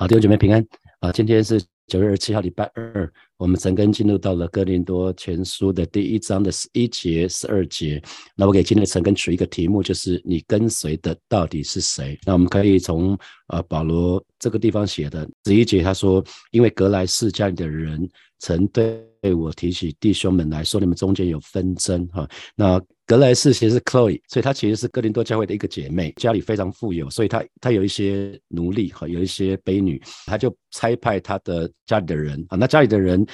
好，弟兄姐妹平安啊！今天是九月二十七号，礼拜二，我们陈根进入到了哥林多前书的第一章的十一节、十二节。那我给今天的陈根取一个题目，就是你跟随的到底是谁？那我们可以从呃保罗这个地方写的十一节，他说：“因为格莱士家里的人曾对我提起弟兄们来说，你们中间有纷争。”哈，那。格莱斯其实是 Chloe，所以她其实是哥林多教会的一个姐妹，家里非常富有，所以她她有一些奴隶哈，有一些婢女，她就差派她的家里的人啊，那家里的人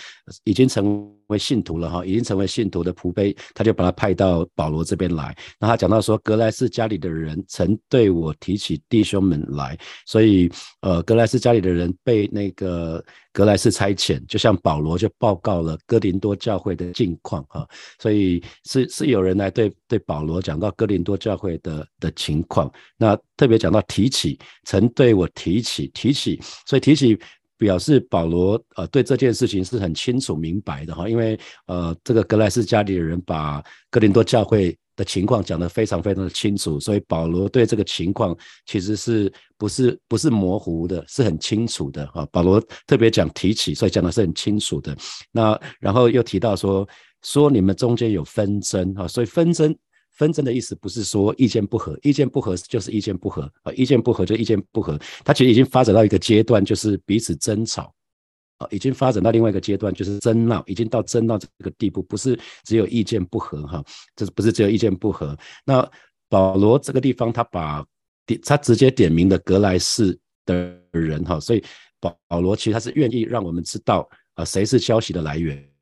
已经成为信徒了哈，已经成为信徒的仆婢，他就把他派到保罗这边来。那他讲到说，格莱斯家里的人曾对我提起弟兄们来，所以呃，格莱斯家里的人被那个格莱斯差遣，就像保罗就报告了哥林多教会的近况哈，所以是是有人来对对保罗讲到哥林多教会的的情况，那特别讲到提起，曾对我提起提起，所以提起。表示保罗呃对这件事情是很清楚明白的哈，因为呃这个格莱斯家里的人把哥林多教会的情况讲得非常非常的清楚，所以保罗对这个情况其实是不是不是模糊的，是很清楚的哈。保罗特别讲提起，所以讲的是很清楚的。那然后又提到说说你们中间有纷争哈，所以纷争。纷争的意思不是说意见不合，意见不合就是意见不合啊，意见不合就意见不合。它其实已经发展到一个阶段，就是彼此争吵啊，已经发展到另外一个阶段，就是争闹，已经到争闹这个地步，不是只有意见不合哈，这不是只有意见不合。那保罗这个地方，他把点他直接点名的格莱士的人哈，所以保保罗其实他是愿意让我们知道啊，谁是消息的来源。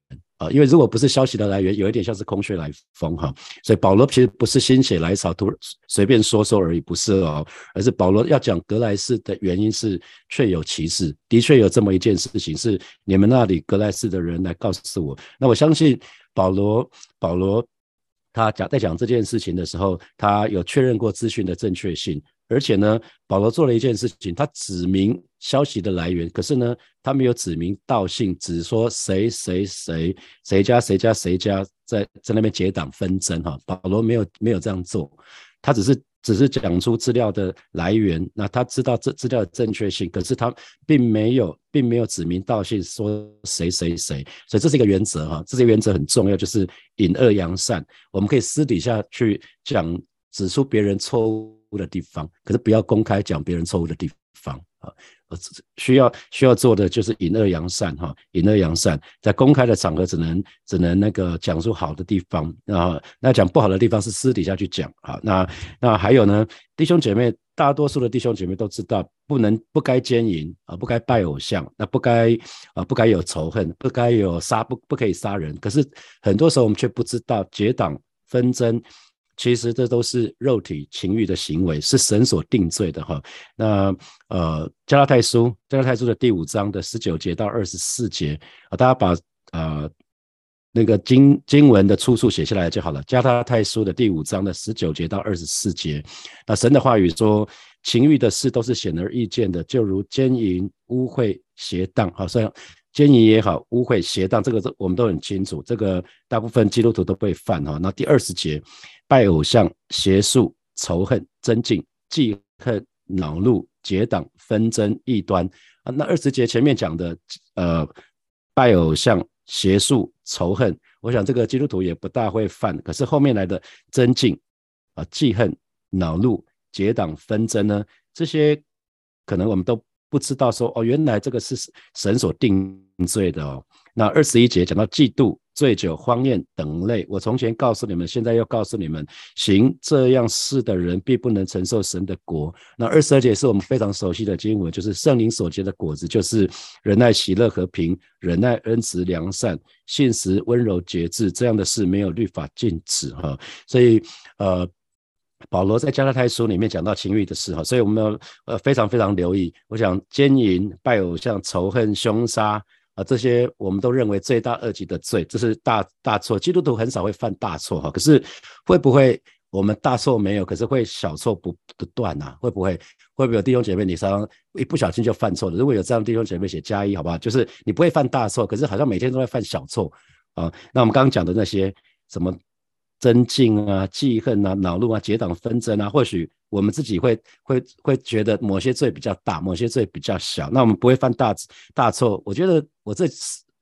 因为如果不是消息的来源，有一点像是空穴来风哈，所以保罗其实不是心血来潮，突然随便说说而已，不是哦，而是保罗要讲格莱斯的原因是确有其事，的确有这么一件事情，是你们那里格莱斯的人来告诉我。那我相信保罗，保罗他讲在讲这件事情的时候，他有确认过资讯的正确性。而且呢，保罗做了一件事情，他指明消息的来源，可是呢，他没有指名道姓，只说谁谁谁谁家谁家谁家在在那边结党纷争哈。保罗没有没有这样做，他只是只是讲出资料的来源，那他知道这资料的正确性，可是他并没有并没有指名道姓说谁谁谁，所以这是一个原则哈，这些原则很重要，就是隐恶扬善，我们可以私底下去讲指出别人错误。的地方，可是不要公开讲别人错误的地方啊！需要需要做的就是引恶扬善哈，引恶扬善，在公开的场合只能只能那个讲述好的地方啊，那讲不好的地方是私底下去讲啊。那那还有呢，弟兄姐妹，大多数的弟兄姐妹都知道，不能不该奸淫啊，不该拜偶像，那不该啊，不该有仇恨，不该有杀不不可以杀人。可是很多时候我们却不知道结党纷争。其实这都是肉体情欲的行为，是神所定罪的哈。那呃，加拉太书，加拉太书的第五章的十九节到二十四节啊，大家把呃那个经经文的出处写下来就好了。加拉太书的第五章的十九节到二十四节，那神的话语说，情欲的事都是显而易见的，就如奸淫、污秽、邪荡，好像奸淫也好，污秽、邪荡，这个我们都很清楚，这个大部分基督徒都会犯哈。那第二十节。拜偶像、邪术、仇恨、增进、记恨、恼怒、结党、纷争、异端啊。那二十节前面讲的，呃，拜偶像、邪术、仇恨，我想这个基督徒也不大会犯。可是后面来的增进啊、记恨、恼怒、结党、纷争呢，这些可能我们都不知道。说哦，原来这个是神所定罪的哦。那二十一节讲到嫉妒。醉酒、荒宴等类，我从前告诉你们，现在又告诉你们：行这样事的人，必不能承受神的国。那二十二节是我们非常熟悉的经文，就是圣灵所结的果子，就是忍耐、喜乐、和平、忍耐、恩慈、良善、信实、温柔、节制。这样的事没有律法禁止哈。所以，呃，保罗在加拉太书里面讲到情欲的事哈，所以我们要呃非常非常留意。我想奸淫、拜偶像、仇恨、凶杀。啊，这些我们都认为罪大恶极的罪，这是大大错。基督徒很少会犯大错哈，可是会不会我们大错没有，可是会小错不不断呐？会不会会不会有弟兄姐妹你常常一不小心就犯错了？如果有这样弟兄姐妹写加一好不好？就是你不会犯大错，可是好像每天都在犯小错啊。那我们刚刚讲的那些什么增进啊、记恨啊、恼怒啊、结党纷争啊，或许我们自己会会会觉得某些罪比较大，某些罪比较小，那我们不会犯大大错。我觉得我这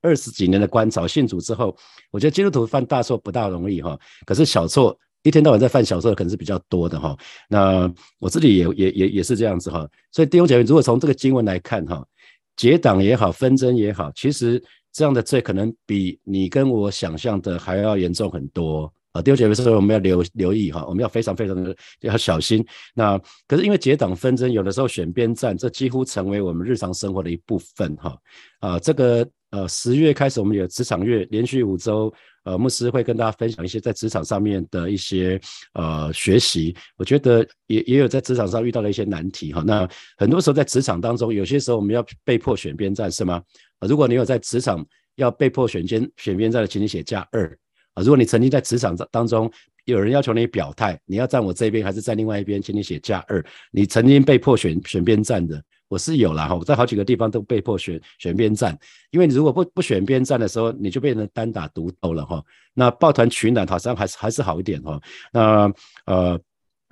二十几年的观察，信主之后，我觉得基督徒犯大错不大容易哈，可是小错一天到晚在犯小错的可能是比较多的哈。那我自己也也也也是这样子哈。所以弟兄姐妹，如果从这个经文来看哈，结党也好，纷争也好，其实这样的罪可能比你跟我想象的还要严重很多。啊，弟兄姐妹说我们要留留意哈，我们要非常非常的要小心。那可是因为结党纷争，有的时候选边站，这几乎成为我们日常生活的一部分哈。啊，这个呃十月开始我们有职场月，连续五周，呃，牧师会跟大家分享一些在职场上面的一些呃学习。我觉得也也有在职场上遇到了一些难题哈。那很多时候在职场当中，有些时候我们要被迫选边站是吗？如果你有在职场要被迫选边选边站的，请你写加二。啊，如果你曾经在职场当中有人要求你表态，你要站我这边还是站另外一边，请你写加二。你曾经被迫选选边站的，我是有了哈，我在好几个地方都被迫选选边站，因为你如果不不选边站的时候，你就变成单打独斗了哈。那抱团取暖好像还是还是好一点哈。那呃，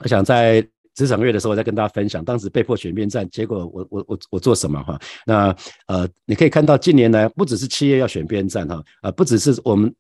我想在职场月的时候我再跟大家分享，当时被迫选边站，结果我我我我做什么哈？那呃，你可以看到近年来不只是企业要选边站哈，啊，不只是我们。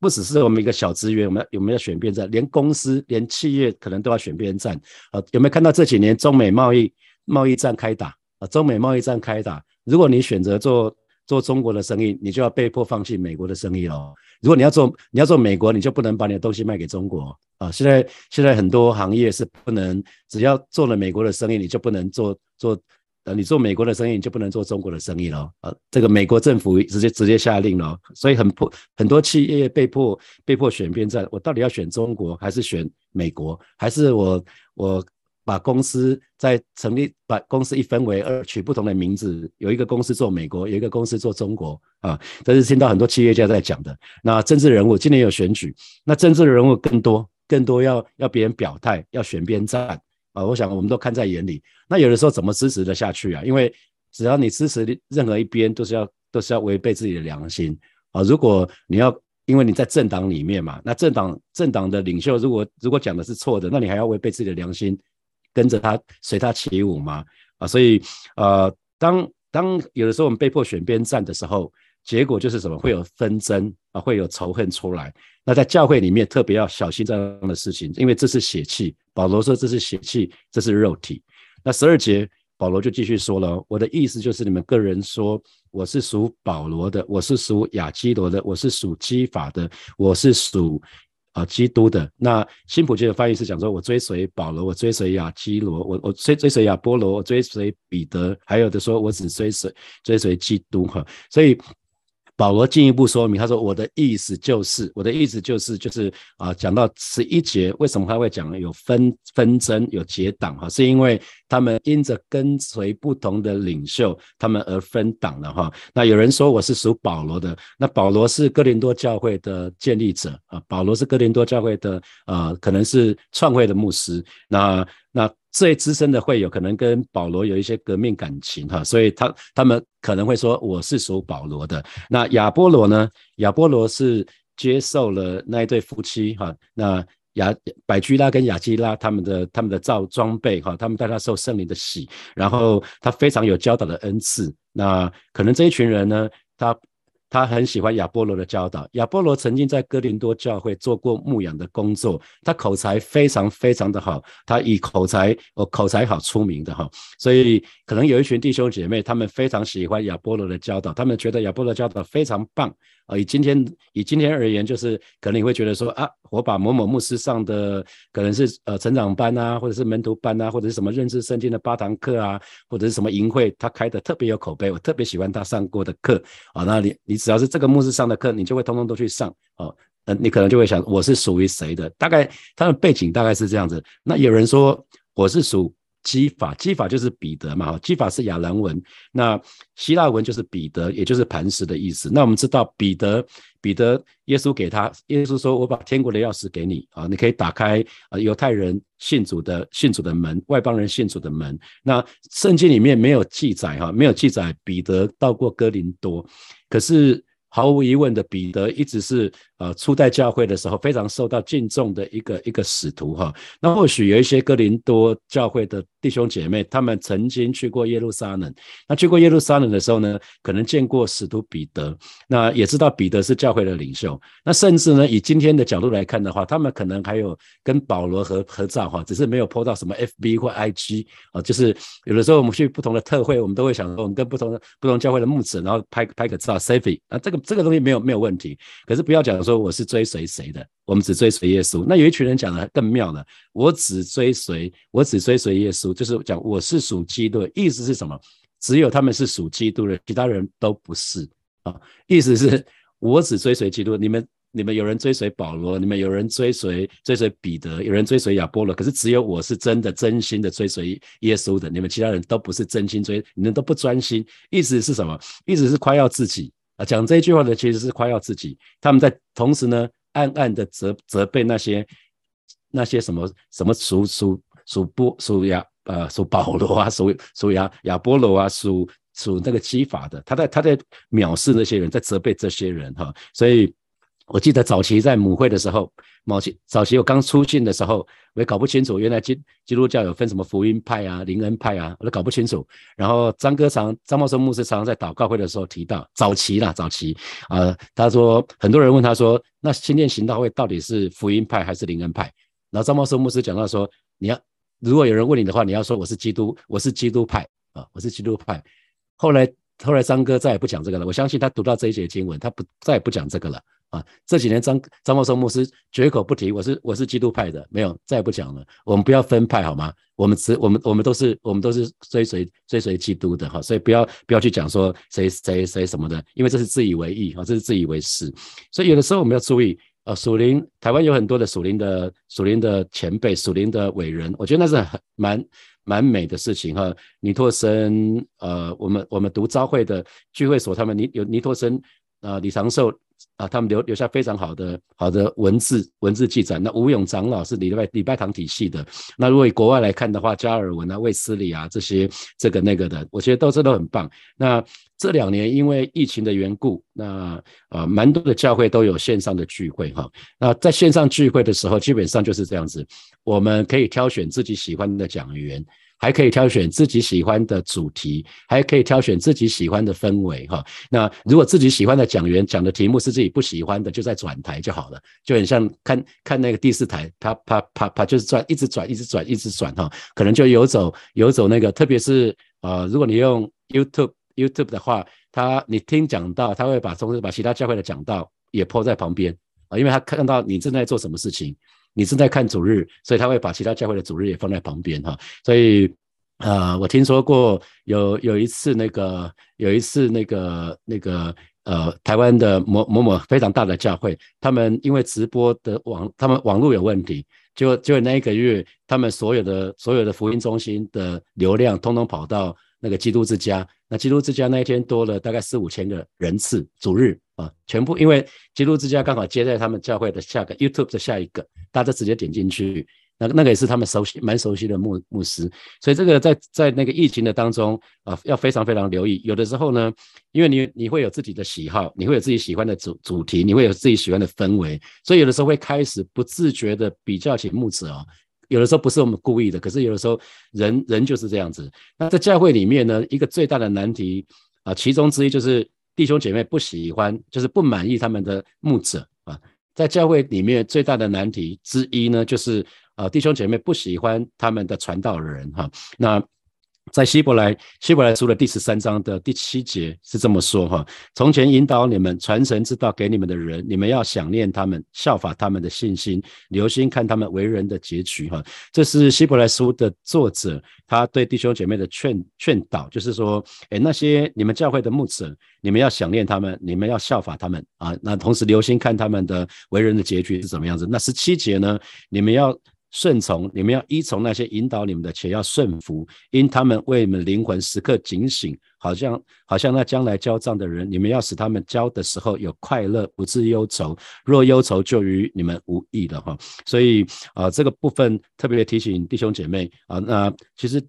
不只是我们一个小资源，我们有没有选边站？连公司、连企业可能都要选边站。啊，有没有看到这几年中美贸易贸易战开打？啊，中美贸易战开打，如果你选择做做中国的生意，你就要被迫放弃美国的生意喽。如果你要做你要做美国，你就不能把你的东西卖给中国啊。现在现在很多行业是不能，只要做了美国的生意，你就不能做做。呃，你做美国的生意，你就不能做中国的生意了呃！这个美国政府直接直接下令了，所以很迫，很多企业被迫被迫选边站。我到底要选中国，还是选美国？还是我我把公司在成立，把公司一分为二，取不同的名字，有一个公司做美国，有一个公司做中国啊？这是听到很多企业家在讲的。那政治人物今年有选举，那政治人物更多，更多要要别人表态，要选边站。啊，我想我们都看在眼里。那有的时候怎么支持的下去啊？因为只要你支持任何一边，都是要都是要违背自己的良心啊。如果你要因为你在政党里面嘛，那政党政党的领袖如果如果讲的是错的，那你还要违背自己的良心，跟着他随他起舞吗？啊，所以呃，当当有的时候我们被迫选边站的时候，结果就是什么？会有纷争啊，会有仇恨出来。那在教会里面特别要小心这样的事情，因为这是血气。保罗说这是血气，这是肉体。那十二节保罗就继续说了，我的意思就是你们个人说我是属保罗的，我是属亚基罗的，我是属基法的，我是属啊基督的。那新普京的翻译是讲说，我追随保罗，我追随亚基罗，我我追追随亚波罗，我追随彼得，还有的说我只追随追随基督哈。所以。保罗进一步说明，他说：“我的意思就是，我的意思就是，就是啊，讲到十一节，为什么他会讲有纷纷争、有结党？哈，是因为他们因着跟随不同的领袖，他们而分党了。哈，那有人说我是属保罗的，那保罗是哥林多教会的建立者啊，保罗是哥林多教会的呃，可能是创会的牧师。那那。”最资深的会友可能跟保罗有一些革命感情哈，所以他他们可能会说我是属保罗的。那亚波罗呢？亚波罗是接受了那一对夫妻哈，那亚百居拉跟亚基拉他们的他们的造装备哈，他们带他受圣灵的洗，然后他非常有教导的恩赐。那可能这一群人呢，他。他很喜欢亚波罗的教导。亚波罗曾经在哥林多教会做过牧养的工作，他口才非常非常的好，他以口才哦口才好出名的哈。所以可能有一群弟兄姐妹，他们非常喜欢亚波罗的教导，他们觉得亚波罗教导非常棒。啊，以今天以今天而言，就是可能你会觉得说啊，我把某某牧师上的可能是呃成长班啊，或者是门徒班啊，或者是什么认识圣经的八堂课啊，或者是什么营会，他开的特别有口碑，我特别喜欢他上过的课啊。那你你只要是这个牧师上的课，你就会通通都去上哦。呃，你可能就会想，我是属于谁的？大概他的背景大概是这样子。那有人说我是属。基法，基法就是彼得嘛，基法是亚兰文，那希腊文就是彼得，也就是磐石的意思。那我们知道彼得，彼得，耶稣给他，耶稣说：“我把天国的钥匙给你啊，你可以打开啊犹太人信主的信主的门，外邦人信主的门。”那圣经里面没有记载哈，没有记载彼得到过哥林多，可是毫无疑问的，彼得一直是呃初代教会的时候非常受到敬重的一个一个使徒哈。那或许有一些哥林多教会的弟兄姐妹，他们曾经去过耶路撒冷。那去过耶路撒冷的时候呢，可能见过使徒彼得，那也知道彼得是教会的领袖。那甚至呢，以今天的角度来看的话，他们可能还有跟保罗合合照哈，只是没有 po 到什么 FB 或 IG 啊。就是有的时候我们去不同的特会，我们都会想说，我们跟不同的不同教会的牧者，然后拍拍个照 selfie 啊，这个。这个东西没有没有问题，可是不要讲说我是追随谁的，我们只追随耶稣。那有一群人讲的更妙了，我只追随，我只追随耶稣，就是讲我是属基督，意思是什么？只有他们是属基督的，其他人都不是啊。意思是我只追随基督，你们你们有人追随保罗，你们有人追随追随彼得，有人追随亚波罗，可是只有我是真的真心的追随耶稣的，你们其他人都不是真心追，你们都不专心。意思是什么？意思是夸耀自己。啊，讲这句话的其实是夸耀自己，他们在同时呢，暗暗的责责备那些那些什么什么属属属波属亚呃属保罗啊，属属亚亚波罗啊，属属那个基法的，他在他在藐视那些人，在责备这些人哈，所以。我记得早期在母会的时候，某期早期我刚出信的时候，我也搞不清楚，原来基基督教有分什么福音派啊、灵恩派啊，我都搞不清楚。然后张哥常张茂生牧师常常在祷告会的时候提到早期啦，早期啊，他说很多人问他说，那新店行道会到底是福音派还是灵恩派？然后张茂生牧师讲到说，你要如果有人问你的话，你要说我是基督，我是基督派啊，我是基督派。后来后来张哥再也不讲这个了，我相信他读到这一节经文，他不再也不讲这个了。啊，这几年张张茂松牧师绝口不提，我是我是基督派的，没有再也不讲了。我们不要分派好吗？我们只我们我们都是我们都是追随追随基督的哈，所以不要不要去讲说谁谁谁什么的，因为这是自以为意啊，这是自以为是。所以有的时候我们要注意啊，属灵台湾有很多的属灵的属灵的前辈、属灵的伟人，我觉得那是很蛮蛮美的事情哈。尼托森呃，我们我们读朝会的聚会所，他们尼有尼托森啊，李长寿。啊，他们留留下非常好的好的文字文字记载。那吴勇长老是礼拜礼拜堂体系的。那如果以国外来看的话，加尔文啊、卫斯理啊这些这个那个的，我觉得都是都很棒。那这两年因为疫情的缘故，那啊蛮多的教会都有线上的聚会哈。那在线上聚会的时候，基本上就是这样子，我们可以挑选自己喜欢的讲员。还可以挑选自己喜欢的主题，还可以挑选自己喜欢的氛围哈。那如果自己喜欢的讲员讲的题目是自己不喜欢的，就在转台就好了，就很像看看那个第四台，啪啪啪啪就是转，一直转，一直转，一直转哈。可能就游走游走那个，特别是呃，如果你用 YouTube YouTube 的话，他你听讲到，他会把同时把其他教会的讲道也抛在旁边啊，因为他看到你正在做什么事情。你正在看主日，所以他会把其他教会的主日也放在旁边哈。所以，呃，我听说过有有一次那个有一次那个那个呃，台湾的某某某非常大的教会，他们因为直播的网，他们网络有问题，就就那一个月，他们所有的所有的福音中心的流量，通通跑到那个基督之家。那基督之家那一天多了大概四五千个人次，主日啊，全部因为基督之家刚好接在他们教会的下个 YouTube 的下一个。大家直接点进去，那那个也是他们熟悉、蛮熟悉的牧牧师，所以这个在在那个疫情的当中啊，要非常非常留意。有的时候呢，因为你你会有自己的喜好，你会有自己喜欢的主主题，你会有自己喜欢的氛围，所以有的时候会开始不自觉的比较起牧者哦。有的时候不是我们故意的，可是有的时候人人就是这样子。那在教会里面呢，一个最大的难题啊，其中之一就是弟兄姐妹不喜欢，就是不满意他们的牧者啊。在教会里面最大的难题之一呢，就是啊弟兄姐妹不喜欢他们的传道人哈。那在希伯来希伯来书的第十三章的第七节是这么说哈：从前引导你们传神之道给你们的人，你们要想念他们，效法他们的信心，留心看他们为人的结局哈。这是希伯来书的作者他对弟兄姐妹的劝劝导，就是说，哎，那些你们教会的牧者。你们要想念他们，你们要效法他们啊！那同时留心看他们的为人的结局是怎么样子。那十七节呢？你们要顺从，你们要依从那些引导你们的，且要顺服，因他们为你们灵魂时刻警醒，好像好像那将来交账的人。你们要使他们交的时候有快乐，不致忧愁。若忧愁，就与你们无益了哈。所以啊，这个部分特别提醒弟兄姐妹啊，那其实。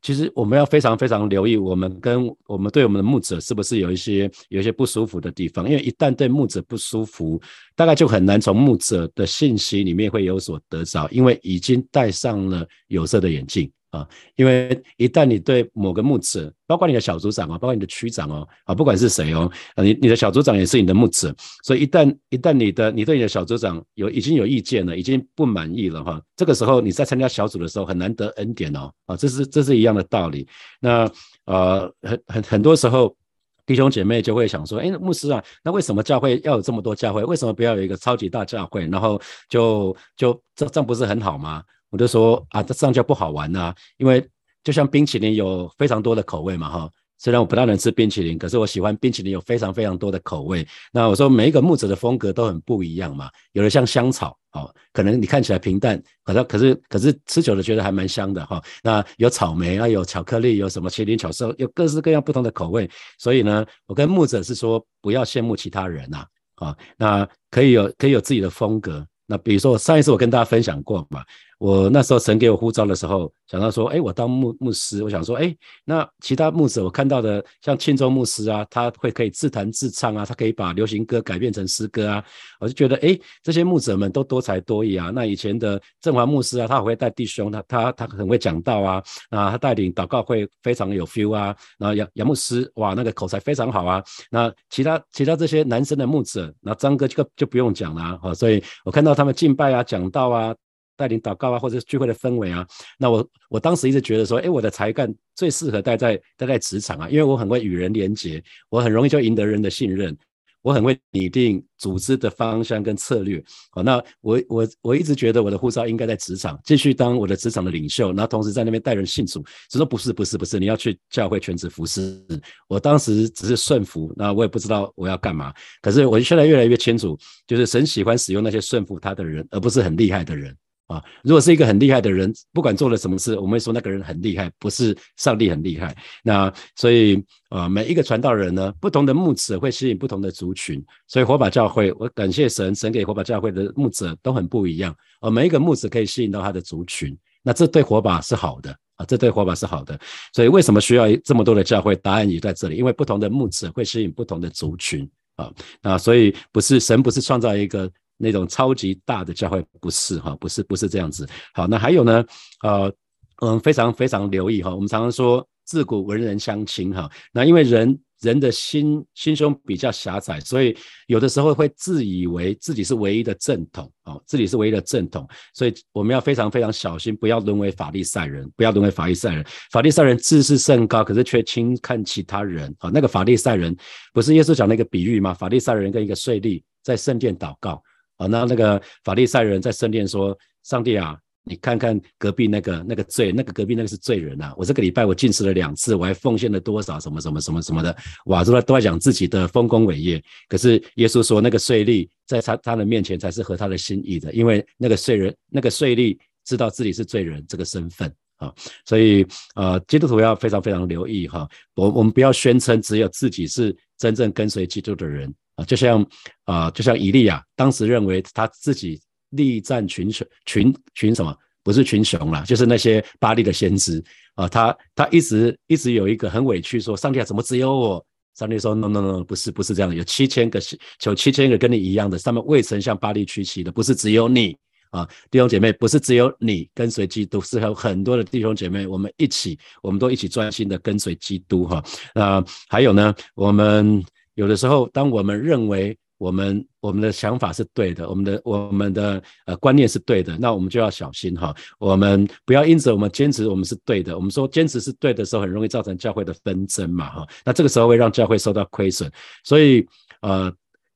其实我们要非常非常留意，我们跟我们对我们的目者是不是有一些有一些不舒服的地方？因为一旦对目者不舒服，大概就很难从目者的信息里面会有所得着，因为已经戴上了有色的眼镜。啊，因为一旦你对某个牧者，包括你的小组长啊，包括你的区长哦，啊，不管是谁哦，啊，你你的小组长也是你的牧者，所以一旦一旦你的你对你的小组长有已经有意见了，已经不满意了哈，这个时候你在参加小组的时候很难得恩典哦，啊，这是这是一样的道理。那呃，很很很多时候弟兄姐妹就会想说，哎，牧师啊，那为什么教会要有这么多教会？为什么不要有一个超级大教会？然后就就这这样不是很好吗？我就说啊，这样就不好玩呐，因为就像冰淇淋有非常多的口味嘛，哈。虽然我不大能吃冰淇淋，可是我喜欢冰淇淋有非常非常多的口味。那我说每一个木子的风格都很不一样嘛，有的像香草，哦，可能你看起来平淡，可是可是可是吃久了觉得还蛮香的哈。那有草莓啊，有巧克力，有什么麒麟巧色，有各式各样不同的口味。所以呢，我跟木子是说，不要羡慕其他人呐，啊，那可以有可以有自己的风格。那比如说上一次我跟大家分享过嘛。我那时候神给我呼召的时候，想到说，哎，我当牧牧师，我想说，哎，那其他牧者我看到的，像庆州牧师啊，他会可以自弹自唱啊，他可以把流行歌改编成诗歌啊，我就觉得，哎，这些牧者们都多才多艺啊。那以前的正华牧师啊，他会带弟兄，他他他很会讲道啊，啊，他带领祷告会非常有 feel 啊。然后杨杨牧师，哇，那个口才非常好啊。那其他其他这些男生的牧者，那张哥就就不用讲了啊。所以我看到他们敬拜啊，讲道啊。带领祷告啊，或者聚会的氛围啊，那我我当时一直觉得说，哎，我的才干最适合待在待在职场啊，因为我很会与人连结，我很容易就赢得人的信任，我很会拟定组织的方向跟策略。好，那我我我一直觉得我的护照应该在职场继续当我的职场的领袖，然后同时在那边带人信主。只说不是不是不是，你要去教会全职服侍。我当时只是顺服，那我也不知道我要干嘛。可是我现在越来越清楚，就是神喜欢使用那些顺服他的人，而不是很厉害的人。啊，如果是一个很厉害的人，不管做了什么事，我们会说那个人很厉害，不是上帝很厉害。那所以啊，每一个传道人呢，不同的牧者会吸引不同的族群。所以火把教会，我感谢神，神给火把教会的牧者都很不一样。啊，每一个牧者可以吸引到他的族群，那这对火把是好的啊，这对火把是好的。所以为什么需要这么多的教会？答案也在这里，因为不同的牧者会吸引不同的族群啊。那所以不是神不是创造一个。那种超级大的教会不是哈，不是不是这样子。好，那还有呢，呃，嗯，非常非常留意哈。我们常常说自古文人相亲哈，那因为人人的心心胸比较狭窄，所以有的时候会自以为自己是唯一的正统哦，自己是唯一的正统，所以我们要非常非常小心，不要沦为法利赛人，不要沦为法利赛人。法利赛人自视甚高，可是却轻看其他人啊。那个法利赛人不是耶稣讲那个比喻吗？法利赛人跟一个税吏在圣殿祷告。啊，那那个法利赛人在圣殿说：“上帝啊，你看看隔壁那个那个罪，那个隔壁那个是罪人啊！我这个礼拜我进食了两次，我还奉献了多少什么什么什么什么的，哇，都在都在讲自己的丰功伟业。可是耶稣说，那个税吏在他他的面前才是合他的心意的，因为那个税人那个税吏知道自己是罪人这个身份啊，所以呃，基督徒要非常非常留意哈，我我们不要宣称只有自己是真正跟随基督的人。”啊，就像啊，就像以利亚当时认为他自己力战群雄群群什么，不是群雄啦，就是那些巴利的先知啊，他他一直一直有一个很委屈，说上帝啊，怎么只有我？上帝说 no no no，不是不是这样的，有七千个有七千个跟你一样的，他们未曾向巴利屈膝的，不是只有你啊，弟兄姐妹，不是只有你跟随基督，是有很多的弟兄姐妹，我们一起，我们都一起专心的跟随基督哈。那还有呢，我们。有的时候，当我们认为我们我们的想法是对的，我们的我们的呃观念是对的，那我们就要小心哈。我们不要因此我们坚持我们是对的，我们说坚持是对的时候，很容易造成教会的纷争嘛哈。那这个时候会让教会受到亏损。所以呃，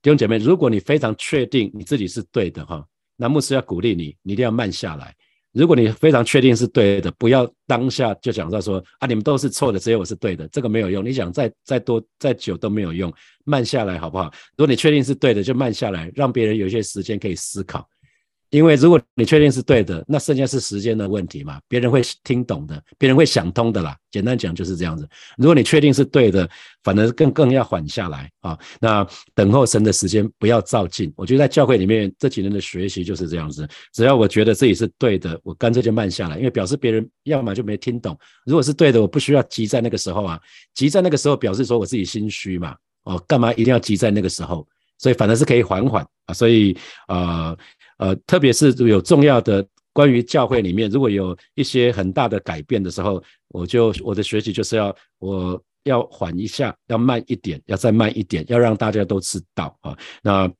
弟兄姐妹，如果你非常确定你自己是对的哈，那牧师要鼓励你，你一定要慢下来。如果你非常确定是对的，不要当下就想到说啊，你们都是错的，只有我是对的，这个没有用。你想再再多再久都没有用，慢下来好不好？如果你确定是对的，就慢下来，让别人有一些时间可以思考。因为如果你确定是对的，那剩下是时间的问题嘛，别人会听懂的，别人会想通的啦。简单讲就是这样子。如果你确定是对的，反而更更要缓下来啊。那等候神的时间不要照进。我觉得在教会里面这几年的学习就是这样子。只要我觉得自己是对的，我干脆就慢下来，因为表示别人要么就没听懂。如果是对的，我不需要急在那个时候啊。急在那个时候表示说我自己心虚嘛。哦，干嘛一定要急在那个时候？所以反而是可以缓缓啊。所以呃。呃，特别是有重要的关于教会里面，如果有一些很大的改变的时候，我就我的学习就是要我要缓一下，要慢一点，要再慢一点，要让大家都知道啊。那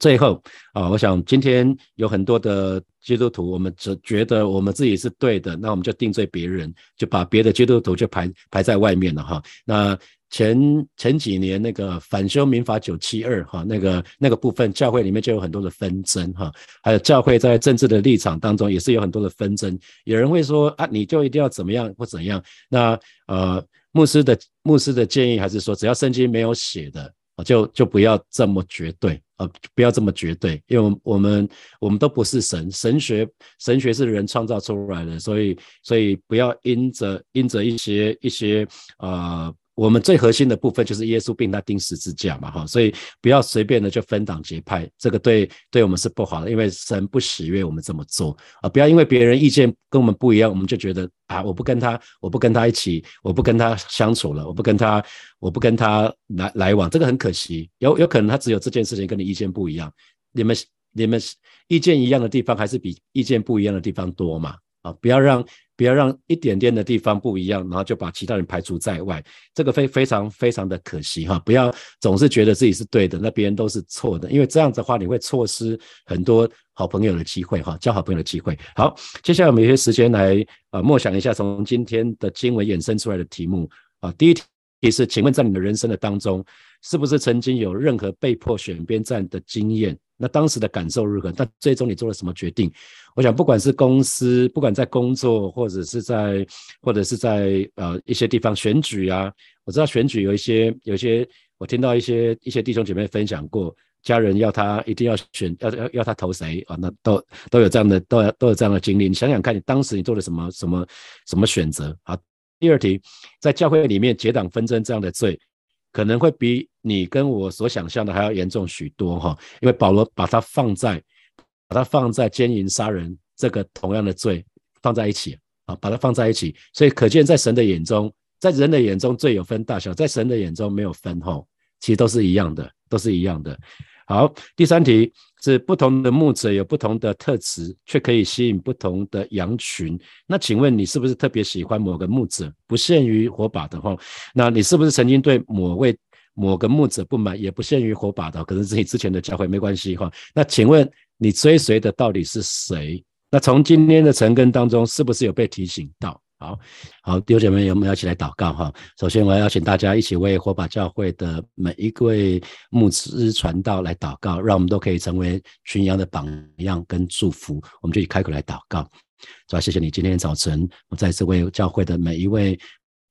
最后啊，我想今天有很多的基督徒，我们只觉得我们自己是对的，那我们就定罪别人，就把别的基督徒就排排在外面了哈。那前前几年那个反修民法九七二哈，那个那个部分教会里面就有很多的纷争哈，还有教会在政治的立场当中也是有很多的纷争。有人会说啊，你就一定要怎么样或怎样？那呃，牧师的牧师的建议还是说，只要圣经没有写的，就就不要这么绝对啊，不要这么绝对，因为我们我们都不是神，神学神学是人创造出来的，所以所以不要因着因着一些一些呃。我们最核心的部分就是耶稣并他钉十字架嘛，哈，所以不要随便的就分党结派，这个对对我们是不好的，因为神不喜悦我们这么做啊！不要因为别人意见跟我们不一样，我们就觉得啊，我不跟他，我不跟他一起，我不跟他相处了，我不跟他，我不跟他来来往，这个很可惜。有有可能他只有这件事情跟你意见不一样，你们你们意见一样的地方还是比意见不一样的地方多嘛？啊，不要让。不要让一点点的地方不一样，然后就把其他人排除在外，这个非非常非常的可惜哈！不要总是觉得自己是对的，那别人都是错的，因为这样子的话，你会错失很多好朋友的机会哈，交好朋友的机会。好，接下来我们有些时间来呃默想一下从今天的经文衍生出来的题目啊。第一题是，请问在你的人生的当中，是不是曾经有任何被迫选边站的经验？那当时的感受如何？那最终你做了什么决定？我想，不管是公司，不管在工作，或者是在，或者是在呃一些地方选举啊，我知道选举有一些，有一些我听到一些一些弟兄姐妹分享过，家人要他一定要选，要要要他投谁啊？那都都有这样的，都有都有这样的经历。你想想看，你当时你做了什么什么什么选择好？第二题，在教会里面结党纷争这样的罪。可能会比你跟我所想象的还要严重许多哈，因为保罗把它放在把它放在奸淫杀人这个同样的罪放在一起啊，把它放在一起，所以可见在神的眼中，在人的眼中罪有分大小，在神的眼中没有分哈，其实都是一样的，都是一样的。好，第三题是不同的牧者有不同的特质，却可以吸引不同的羊群。那请问你是不是特别喜欢某个牧者？不限于火把的话，那你是不是曾经对某位某个牧者不满？也不限于火把的，可能是你之前的教会没关系哈。那请问你追随的到底是谁？那从今天的晨更当中，是不是有被提醒到？好好，弟兄姐妹，我们要一起来祷告哈。首先，我要邀请大家一起为火把教会的每一位牧师传道来祷告，让我们都可以成为群羊的榜样跟祝福。我们就以开口来祷告，主要谢谢你今天早晨，我再次为教会的每一位。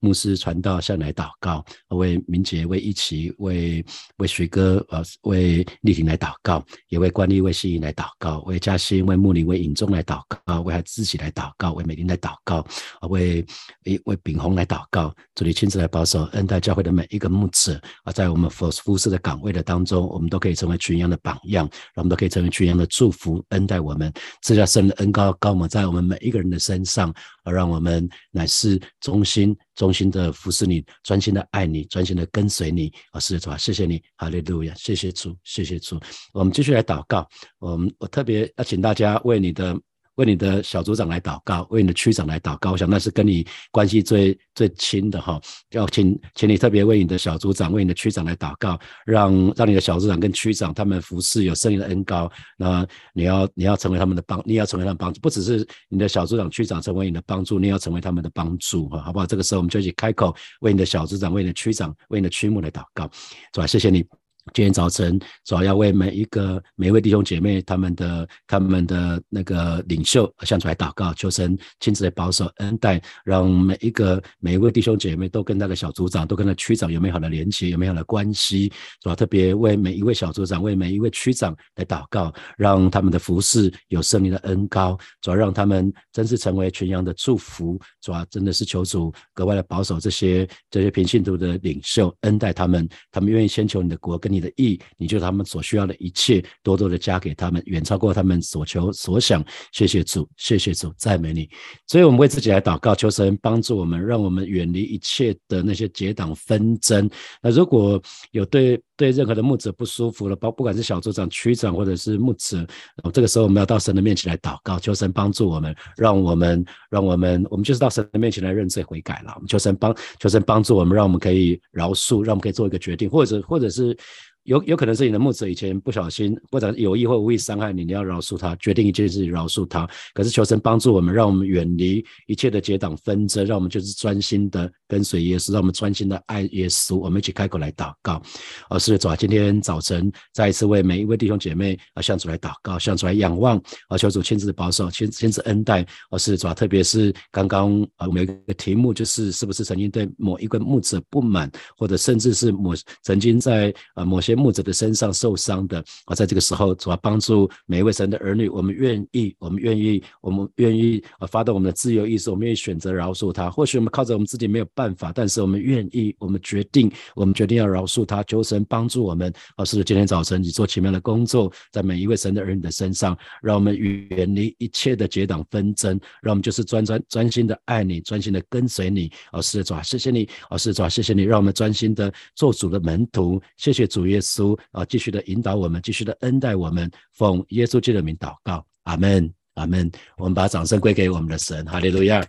牧师传道向来祷告，为明杰、为一起、为为水哥、呃，为丽婷来祷告，也为关丽、为希怡来祷告，为嘉欣、为穆林、为尹忠来祷告，为他自己来祷告，为美玲来祷告，啊，为为为炳宏来祷告。主你亲自来保守恩待教会的每一个牧者啊，在我们服服侍的岗位的当中，我们都可以成为群羊的榜样，我们都可以成为群羊的祝福，恩待我们，这叫圣的恩高高抹在我们每一个人的身上，而让我们乃是中心。衷心的服侍你，专心的爱你，专心的跟随你，啊，是的主啊，谢谢你，哈利路亚，谢谢主，谢谢主。我们继续来祷告，我们我特别要请大家为你的。为你的小组长来祷告，为你的区长来祷告，我想那是跟你关系最最亲的哈。要请，请你特别为你的小组长、为你的区长来祷告，让让你的小组长跟区长他们服侍有圣灵的恩高。那你要你要成为他们的帮，你要成为他们帮助，不只是你的小组长、区长成为你的帮助，你要成为他们的帮助哈，好不好？这个时候我们就一起开口，为你的小组长、为你的区长、为你的区牧来祷告，是吧？谢谢你。今天早晨，主要要为每一个每一位弟兄姐妹，他们的他们的那个领袖向主来祷告，求神亲自来保守恩待，让每一个每一位弟兄姐妹都跟那个小组长，都跟那区长有美好的连接，有美好的关系。主要特别为每一位小组长，为每一位区长来祷告，让他们的服饰有圣灵的恩高，主要让他们真是成为全羊的祝福。主要真的是求主格外的保守这些这些平信徒的领袖，恩待他们，他们愿意先求你的国跟。你的意，你就他们所需要的一切，多多的加给他们，远超过他们所求所想。谢谢主，谢谢主，赞美你。所以，我们为自己来祷告，求神帮助我们，让我们远离一切的那些结党纷争。那如果有对对任何的牧者不舒服了，包不管是小组长、区长或者是牧者，这个时候我们要到神的面前来祷告，求神帮助我们，让我们，让我们，我们就是到神的面前来认罪悔改了。我们求神帮，求神帮助我们，让我们可以饶恕，让我们可以做一个决定，或者，或者是。有有可能是你的牧者以前不小心，或者有意或无意伤害你，你要饶恕他，决定一件事情饶恕他。可是求神帮助我们，让我们远离一切的结党纷争，让我们就是专心的跟随耶稣，让我们专心的爱耶稣。我们一起开口来祷告。哦，是的，主啊，今天早晨再一次为每一位弟兄姐妹啊向主来祷告，向主来仰望啊，求主亲自保守，亲亲自恩待。哦，是的，主啊，特别是刚刚啊，我们有一个题目就是是不是曾经对某一个牧者不满，或者甚至是某曾经在啊某些。牧者的身上受伤的啊，在这个时候主要帮助每一位神的儿女，我们愿意，我们愿意，我们愿意啊，发动我们的自由意识，我们愿意选择饶恕他。或许我们靠着我们自己没有办法，但是我们愿意，我们决定，我们决定要饶恕他。求神帮助我们啊！是今天早晨你做奇妙的工作，在每一位神的儿女的身上，让我们远离一切的结党纷争，让我们就是专专专心的爱你，专心的跟随你。哦，是主啊，谢谢你，哦，是主啊，谢谢你，让我们专心的做主的门徒。谢谢主耶。稣啊，继续的引导我们，继续的恩待我们，奉耶稣基督的名祷告，阿门，阿门。我们把掌声归给我们的神，哈利路亚。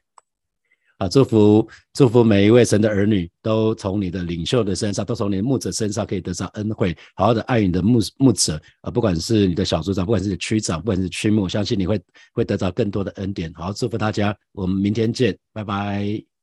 啊，祝福祝福每一位神的儿女，都从你的领袖的身上，都从你的牧者身上，可以得到恩惠，好好的爱你的牧牧者啊，不管是你的小组长，不管是区长，不管是区牧，相信你会会得到更多的恩典。好，祝福大家，我们明天见，拜拜。